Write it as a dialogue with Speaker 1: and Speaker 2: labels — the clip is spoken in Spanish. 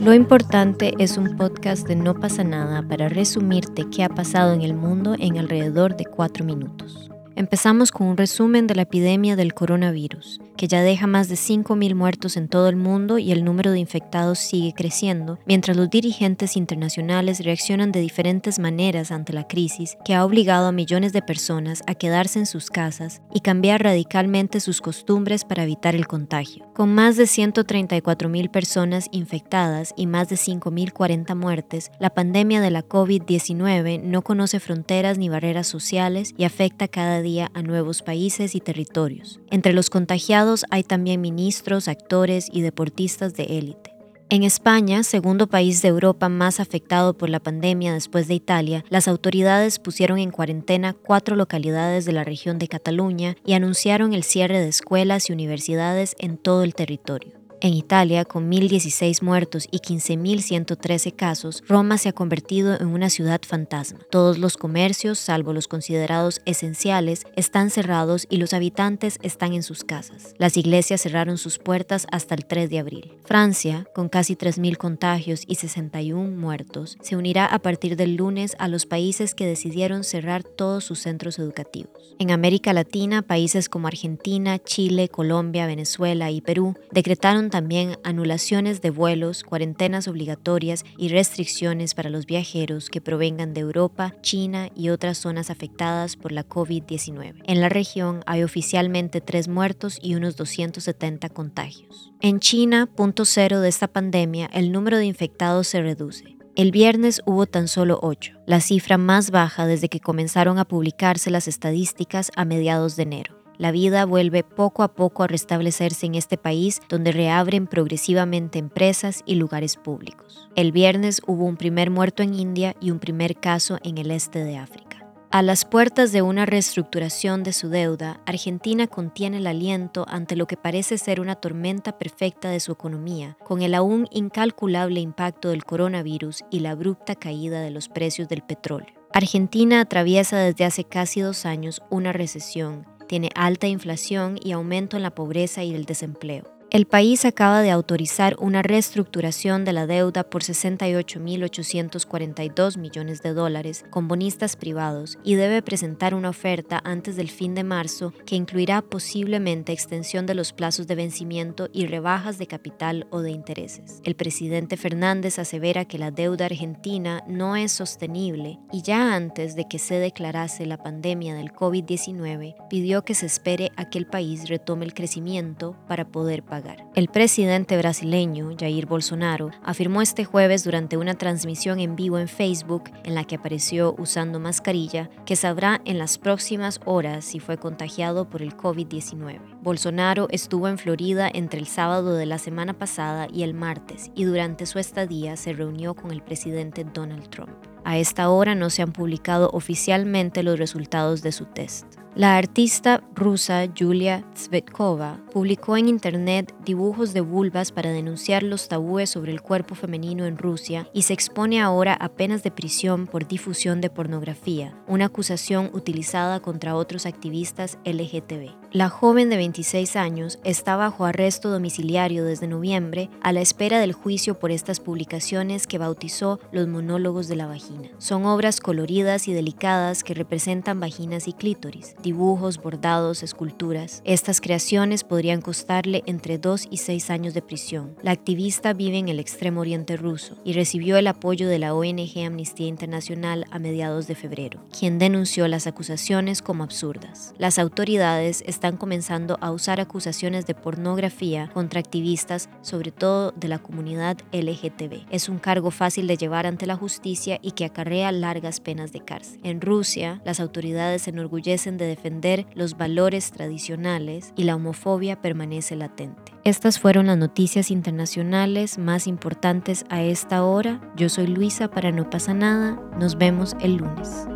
Speaker 1: Lo importante es un podcast de No pasa nada para resumirte qué ha pasado en el mundo en alrededor de cuatro minutos. Empezamos con un resumen de la epidemia del coronavirus, que ya deja más de 5.000 muertos en todo el mundo y el número de infectados sigue creciendo, mientras los dirigentes internacionales reaccionan de diferentes maneras ante la crisis que ha obligado a millones de personas a quedarse en sus casas y cambiar radicalmente sus costumbres para evitar el contagio. Con más de 134.000 personas infectadas y más de 5.040 muertes, la pandemia de la COVID-19 no conoce fronteras ni barreras sociales y afecta cada día a nuevos países y territorios. Entre los contagiados hay también ministros, actores y deportistas de élite. En España, segundo país de Europa más afectado por la pandemia después de Italia, las autoridades pusieron en cuarentena cuatro localidades de la región de Cataluña y anunciaron el cierre de escuelas y universidades en todo el territorio. En Italia, con 1.016 muertos y 15.113 casos, Roma se ha convertido en una ciudad fantasma. Todos los comercios, salvo los considerados esenciales, están cerrados y los habitantes están en sus casas. Las iglesias cerraron sus puertas hasta el 3 de abril. Francia, con casi 3.000 contagios y 61 muertos, se unirá a partir del lunes a los países que decidieron cerrar todos sus centros educativos. En América Latina, países como Argentina, Chile, Colombia, Venezuela y Perú decretaron también anulaciones de vuelos, cuarentenas obligatorias y restricciones para los viajeros que provengan de Europa, China y otras zonas afectadas por la COVID-19. En la región hay oficialmente tres muertos y unos 270 contagios. En China, punto cero de esta pandemia, el número de infectados se reduce. El viernes hubo tan solo 8, la cifra más baja desde que comenzaron a publicarse las estadísticas a mediados de enero. La vida vuelve poco a poco a restablecerse en este país donde reabren progresivamente empresas y lugares públicos. El viernes hubo un primer muerto en India y un primer caso en el este de África. A las puertas de una reestructuración de su deuda, Argentina contiene el aliento ante lo que parece ser una tormenta perfecta de su economía, con el aún incalculable impacto del coronavirus y la abrupta caída de los precios del petróleo. Argentina atraviesa desde hace casi dos años una recesión tiene alta inflación y aumento en la pobreza y el desempleo. El país acaba de autorizar una reestructuración de la deuda por 68.842 millones de dólares con bonistas privados y debe presentar una oferta antes del fin de marzo que incluirá posiblemente extensión de los plazos de vencimiento y rebajas de capital o de intereses. El presidente Fernández asevera que la deuda argentina no es sostenible y ya antes de que se declarase la pandemia del COVID-19 pidió que se espere a que el país retome el crecimiento para poder pagar. El presidente brasileño, Jair Bolsonaro, afirmó este jueves durante una transmisión en vivo en Facebook en la que apareció usando mascarilla que sabrá en las próximas horas si fue contagiado por el COVID-19. Bolsonaro estuvo en Florida entre el sábado de la semana pasada y el martes y durante su estadía se reunió con el presidente Donald Trump. A esta hora no se han publicado oficialmente los resultados de su test. La artista rusa Yulia Tsvetkova publicó en Internet dibujos de vulvas para denunciar los tabúes sobre el cuerpo femenino en Rusia y se expone ahora a penas de prisión por difusión de pornografía, una acusación utilizada contra otros activistas LGTB. La joven de 26 años está bajo arresto domiciliario desde noviembre a la espera del juicio por estas publicaciones que bautizó Los monólogos de la vagina. Son obras coloridas y delicadas que representan vaginas y clítoris dibujos, bordados, esculturas. Estas creaciones podrían costarle entre 2 y 6 años de prisión. La activista vive en el extremo oriente ruso y recibió el apoyo de la ONG Amnistía Internacional a mediados de febrero, quien denunció las acusaciones como absurdas. Las autoridades están comenzando a usar acusaciones de pornografía contra activistas, sobre todo de la comunidad LGTB. Es un cargo fácil de llevar ante la justicia y que acarrea largas penas de cárcel. En Rusia, las autoridades se enorgullecen de defender los valores tradicionales y la homofobia permanece latente. Estas fueron las noticias internacionales más importantes a esta hora. Yo soy Luisa para No pasa nada. Nos vemos el lunes.